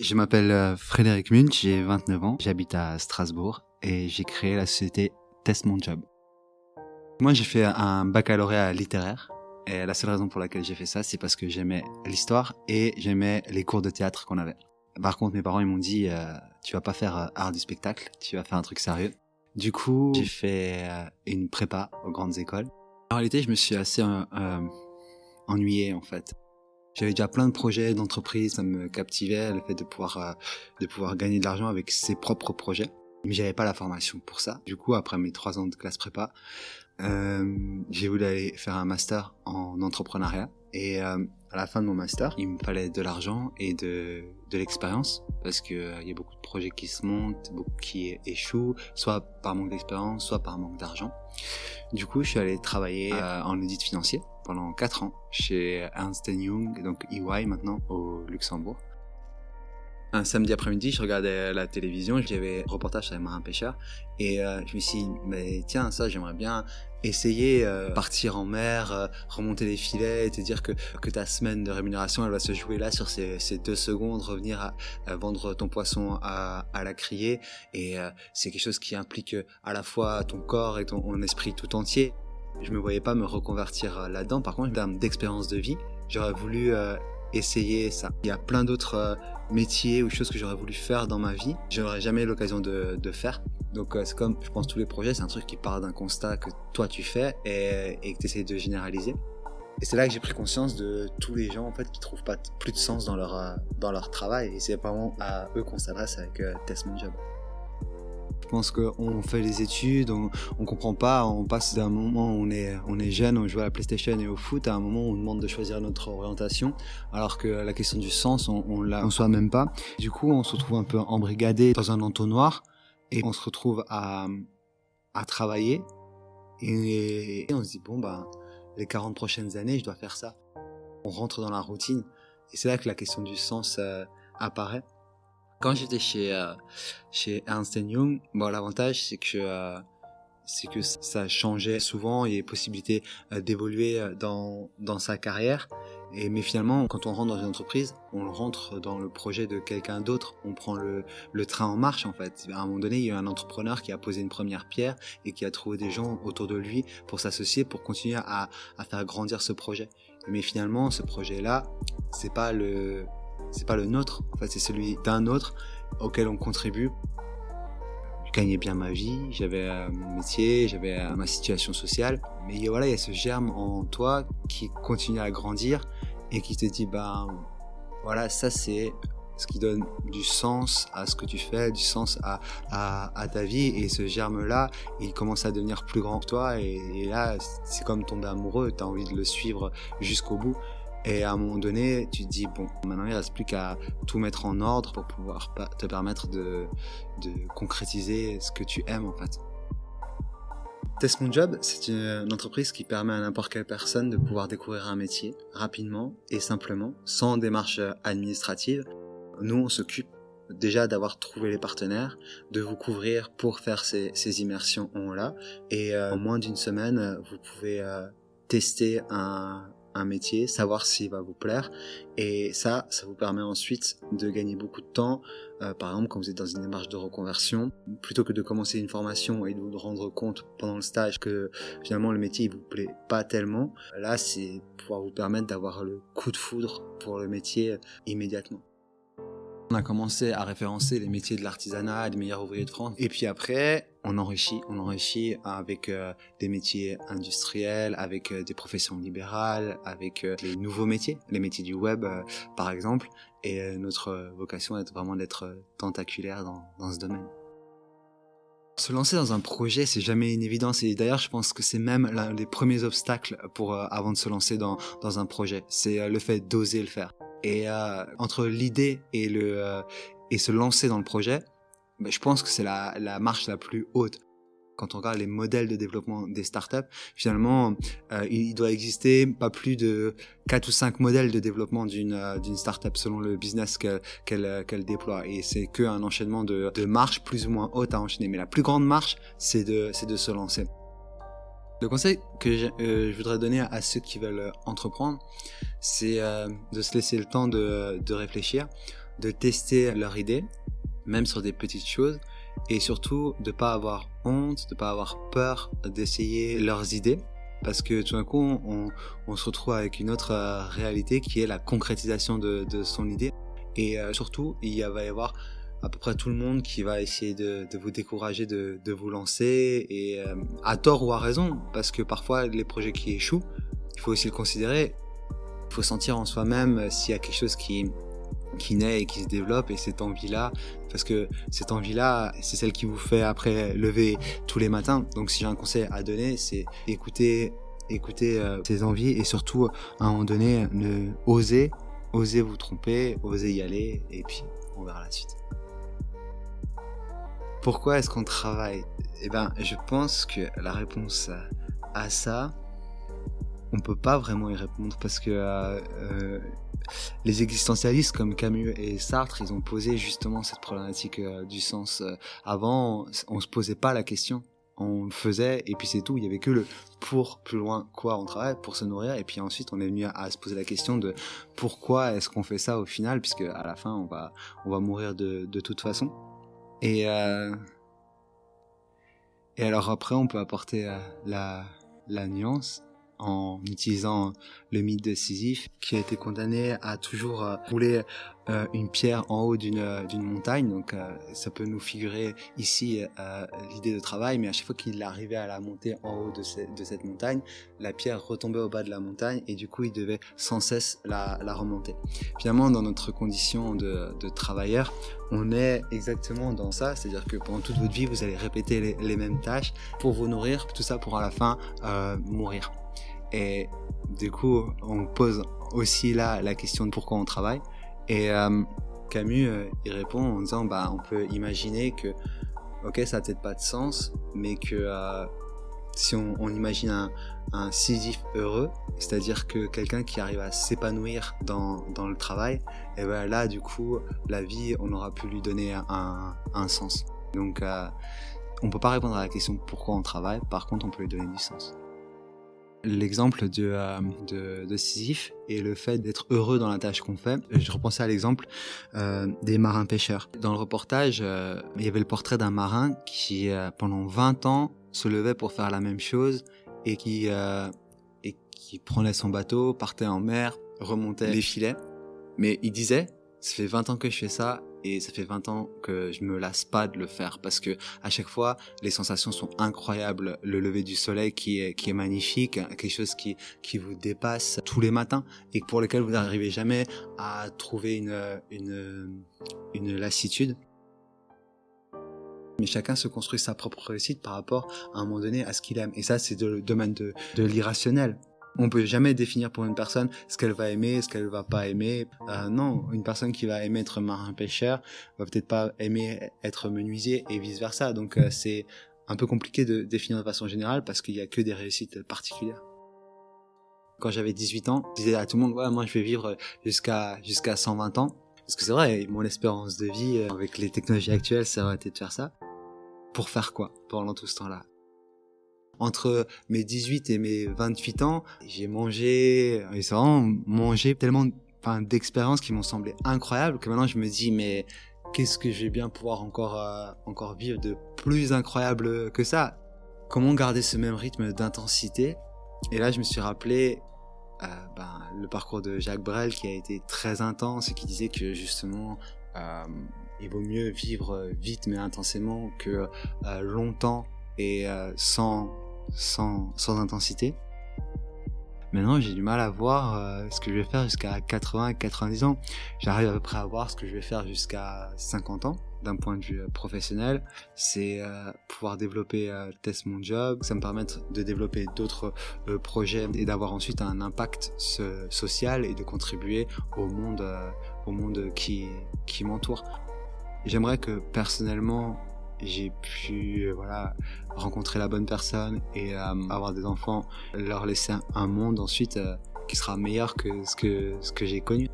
Je m'appelle euh, Frédéric Munch, j'ai 29 ans, j'habite à Strasbourg et j'ai créé la société Test Mon Job. Moi, j'ai fait un baccalauréat littéraire et la seule raison pour laquelle j'ai fait ça, c'est parce que j'aimais l'histoire et j'aimais les cours de théâtre qu'on avait. Par contre, mes parents, ils m'ont dit, euh, tu vas pas faire euh, art du spectacle, tu vas faire un truc sérieux. Du coup, j'ai fait une prépa aux grandes écoles. En réalité, je me suis assez ennuyé en fait. J'avais déjà plein de projets d'entreprise, ça me captivait le fait de pouvoir euh, de pouvoir gagner de l'argent avec ses propres projets. Mais j'avais pas la formation pour ça. Du coup, après mes trois ans de classe prépa, euh, j'ai voulu aller faire un master en entrepreneuriat. Et euh, à la fin de mon master, il me fallait de l'argent et de, de l'expérience parce que euh, il y a beaucoup de projets qui se montent, beaucoup qui échouent, soit par manque d'expérience, soit par manque d'argent. Du coup, je suis allé travailler euh, en audit financier pendant 4 ans chez Ernst Young, donc EY maintenant au Luxembourg. Un samedi après-midi, je regardais la télévision, j'avais un reportage sur les marins pêcheurs et euh, je me suis dit, mais tiens, ça j'aimerais bien essayer euh, partir en mer, euh, remonter les filets et te dire que, que ta semaine de rémunération elle va se jouer là sur ces, deux secondes, revenir à, vendre ton poisson à, à la criée et c'est quelque chose qui implique à la fois ton corps et ton, esprit tout entier. Je me voyais pas me reconvertir euh, là-dedans. Par contre, en termes d'expérience de vie, j'aurais voulu euh, essayer ça. Il y a plein d'autres euh, métiers ou choses que j'aurais voulu faire dans ma vie. J'aurais jamais l'occasion de, faire. Donc c'est comme, je pense, tous les projets, c'est un truc qui part d'un constat que toi tu fais et, et que tu essayes de généraliser. Et c'est là que j'ai pris conscience de tous les gens en fait qui trouvent pas plus de sens dans leur dans leur travail et c'est vraiment à eux qu'on s'adresse avec Test Job. Je pense qu'on fait les études, on, on comprend pas, on passe d'un moment où on est, on est jeune, on joue à la PlayStation et au foot, à un moment où on demande de choisir notre orientation, alors que la question du sens, on, on l'a en soi même pas. Du coup, on se retrouve un peu embrigadé dans un entonnoir et on se retrouve à, à travailler et, on se dit bon bah les 40 prochaines années, je dois faire ça. On rentre dans la routine et c'est là que la question du sens euh, apparaît. Quand j'étais chez, euh, chez Ernst Young, bon, l'avantage, c'est que, euh, que ça changeait souvent, il y a possibilité euh, d'évoluer dans, dans sa carrière. Et, mais finalement, quand on rentre dans une entreprise, on rentre dans le projet de quelqu'un d'autre. On prend le, le train en marche, en fait. À un moment donné, il y a un entrepreneur qui a posé une première pierre et qui a trouvé des gens autour de lui pour s'associer, pour continuer à, à faire grandir ce projet. Mais finalement, ce projet-là, c'est pas le, c'est pas le nôtre, en fait, c'est celui d'un autre auquel on contribue. Je gagnais bien ma vie, j'avais euh, mon métier, j'avais euh, ma situation sociale, mais voilà, il y a ce germe en toi qui continue à grandir et qui te dit, ben voilà, ça c'est ce qui donne du sens à ce que tu fais, du sens à, ta vie. Et ce germe-là, il commence à devenir plus grand que toi. Et, et là, c'est comme tomber amoureux, tu as envie de le suivre jusqu'au bout. Et à un moment donné, tu te dis, bon, maintenant il ne reste plus qu'à tout mettre en ordre pour pouvoir te permettre de, concrétiser ce que tu aimes en fait. Test c'est une entreprise qui permet à n'importe quelle personne de pouvoir découvrir un métier rapidement et simplement, sans démarche administrative. Nous, on s'occupe déjà d'avoir trouvé les partenaires, de vous couvrir pour faire ces, ces immersions-là. Et euh, en moins d'une semaine, vous pouvez euh, tester un, un métier, savoir s'il va vous plaire. Et ça, ça vous permet ensuite de gagner beaucoup de temps. Euh, par exemple, quand vous êtes dans une démarche de reconversion, plutôt que de commencer une formation et de vous rendre compte pendant le stage que finalement le métier il vous plaît pas tellement, là, c'est pouvoir vous permettre d'avoir le coup de foudre pour le métier immédiatement. On a commencé à référencer les métiers de l'artisanat, les meilleurs ouvriers de France. Et puis après, on enrichit, on enrichit avec euh, des métiers industriels, avec euh, des professions libérales, avec euh, les nouveaux métiers, les métiers du web par exemple. Et notre vocation est vraiment d'être tentaculaire dans, ce domaine. Se lancer dans un projet, c'est jamais une évidence. Et d'ailleurs, je pense que c'est même l'un des premiers obstacles pour avant de se lancer dans, dans un projet. C'est le fait d'oser le faire. Et euh, entre l'idée euh, et se lancer dans le projet, ben, je pense que c'est la, marche la plus haute. Quand on regarde les modèles de développement des startups, finalement, euh, il doit exister pas plus de 4 ou 5 modèles de développement d'une euh, d'une startup selon le business qu'elle déploie. Et c'est qu'un enchaînement de, marches plus ou moins hautes à enchaîner. Mais la plus grande marche, c'est de se lancer. Le conseil que je, euh, je, voudrais donner à ceux qui veulent entreprendre, c'est euh, de se laisser le temps de, réfléchir, de tester leur idée, même sur des petites choses, et surtout de pas avoir honte, de pas avoir peur d'essayer leurs idées, parce que tout d'un coup, on, se retrouve avec une autre euh, réalité qui est la concrétisation de, son idée. Et euh, surtout, il va y avoir à peu près tout le monde qui va essayer de, vous décourager de, vous lancer, et euh, à tort ou à raison, parce que parfois les projets qui échouent, il faut aussi le considérer. Il faut sentir en soi-même s'il y a quelque chose qui, qui naît et qui se développe et cette envie-là, parce que cette envie-là, c'est celle qui vous fait après lever tous les matins. Donc si j'ai un conseil à donner, c'est écouter, écouter euh, envies et surtout à un moment donné, ne oser, oser vous tromper, oser y aller et puis on verra la suite. Pourquoi est-ce qu'on travaille? Eh ben, je pense que la réponse à ça, on peut pas vraiment y répondre parce que euh, euh, les existentialistes comme Camus et Sartre, ils ont posé justement cette problématique euh, du sens. Avant, on se posait pas la question. On le faisait et puis c'est tout. Il y avait que le pour plus loin quoi on travaille pour se nourrir et puis ensuite on est venu à, se poser la question de pourquoi est-ce qu'on fait ça au final puisque à la fin on va on va mourir de, de toute façon. Et euh, et alors après on peut apporter la la nuance en utilisant le mythe de Sisyphe, qui a été condamné à toujours euh, rouler euh, une pierre en haut d'une euh, montagne. Donc ça peut nous figurer ici l'idée de travail, mais à chaque fois qu'il arrivait à la monter en haut de, cette montagne, la pierre retombait au bas de la montagne et du coup il devait sans cesse la, remonter. Finalement, dans notre condition de, travailleur, on est exactement dans ça, c'est-à-dire que pendant toute votre vie, vous allez répéter les, mêmes tâches pour vous nourrir, tout ça pour à la fin mourir. Et du coup, on pose aussi là la question de pourquoi on travaille. Et euh, Camus, euh, il répond en disant, bah, on peut imaginer que, ok, ça n'a peut-être pas de sens, mais que euh, si on, imagine un, un Sisyphe heureux, c'est-à-dire que quelqu'un qui arrive à s'épanouir dans, le travail, et ben là, du coup, la vie, on aura pu lui donner un, un sens. Donc, on peut pas répondre à la question pourquoi on travaille, par contre, on peut lui donner du sens l'exemple de, euh, de, de, Sisyphe et le fait d'être heureux dans la tâche qu'on fait. Je repensais à l'exemple euh, des marins pêcheurs. Dans le reportage, euh, il y avait le portrait d'un marin qui, pendant 20 ans, se levait pour faire la même chose et qui, et qui prenait son bateau, partait en mer, remontait les filets. Mais il disait, ça fait 20 ans que je fais ça et ça fait 20 ans que je me lasse pas de le faire parce que à chaque fois les sensations sont incroyables. Le lever du soleil qui est qui est magnifique quelque chose qui qui vous dépasse tous les matins et pour lequel vous n'arrivez jamais à trouver une une une lassitude. Mais chacun se construit sa propre réussite par rapport à un moment donné à ce qu'il aime et ça c'est le domaine de de l'irrationnel on peut jamais définir pour une personne ce qu'elle va aimer, ce qu'elle va pas aimer. Euh, non, une personne qui va aimer être marin pêcheur va peut-être pas aimer être menuisier et vice versa. Donc euh, c'est un peu compliqué de définir de façon générale parce qu'il y a que des réussites particulières. Quand j'avais 18 ans, je disais à tout le monde ouais moi je vais vivre jusqu'à jusqu'à 120 ans parce que c'est vrai, mon espérance de vie euh, avec les technologies actuelles, ça aurait été de faire ça. Pour faire quoi pendant tout ce temps-là? Entre mes 18 et mes 28 ans, j'ai mangé, c'est vraiment mangé tellement d'expériences qui m'ont semblé incroyables que maintenant je me dis mais qu'est-ce que je vais bien pouvoir encore euh, encore vivre de plus incroyable que ça? Comment garder ce même rythme d'intensité? Et là je me suis rappelé euh, ben, le parcours de Jacques Brel qui a été très intense et qui disait que justement euh, il vaut mieux vivre vite mais intensément que longtemps et sans sans, intensité. Maintenant, j'ai du mal à voir euh, ce que je vais faire jusqu'à 80 90 ans. J'arrive à peu près à voir ce que je vais faire jusqu'à 50 ans d'un point de vue euh, professionnel. C'est euh, pouvoir développer Test Mon Job. Ça me permet de développer d'autres projets et d'avoir ensuite un impact social et de contribuer au monde, au monde qui, qui m'entoure. J'aimerais que personnellement, j'ai pu euh, voilà rencontrer la bonne personne et euh, avoir des enfants, leur laisser un monde ensuite euh, qui sera meilleur que ce que ce que j'ai connu.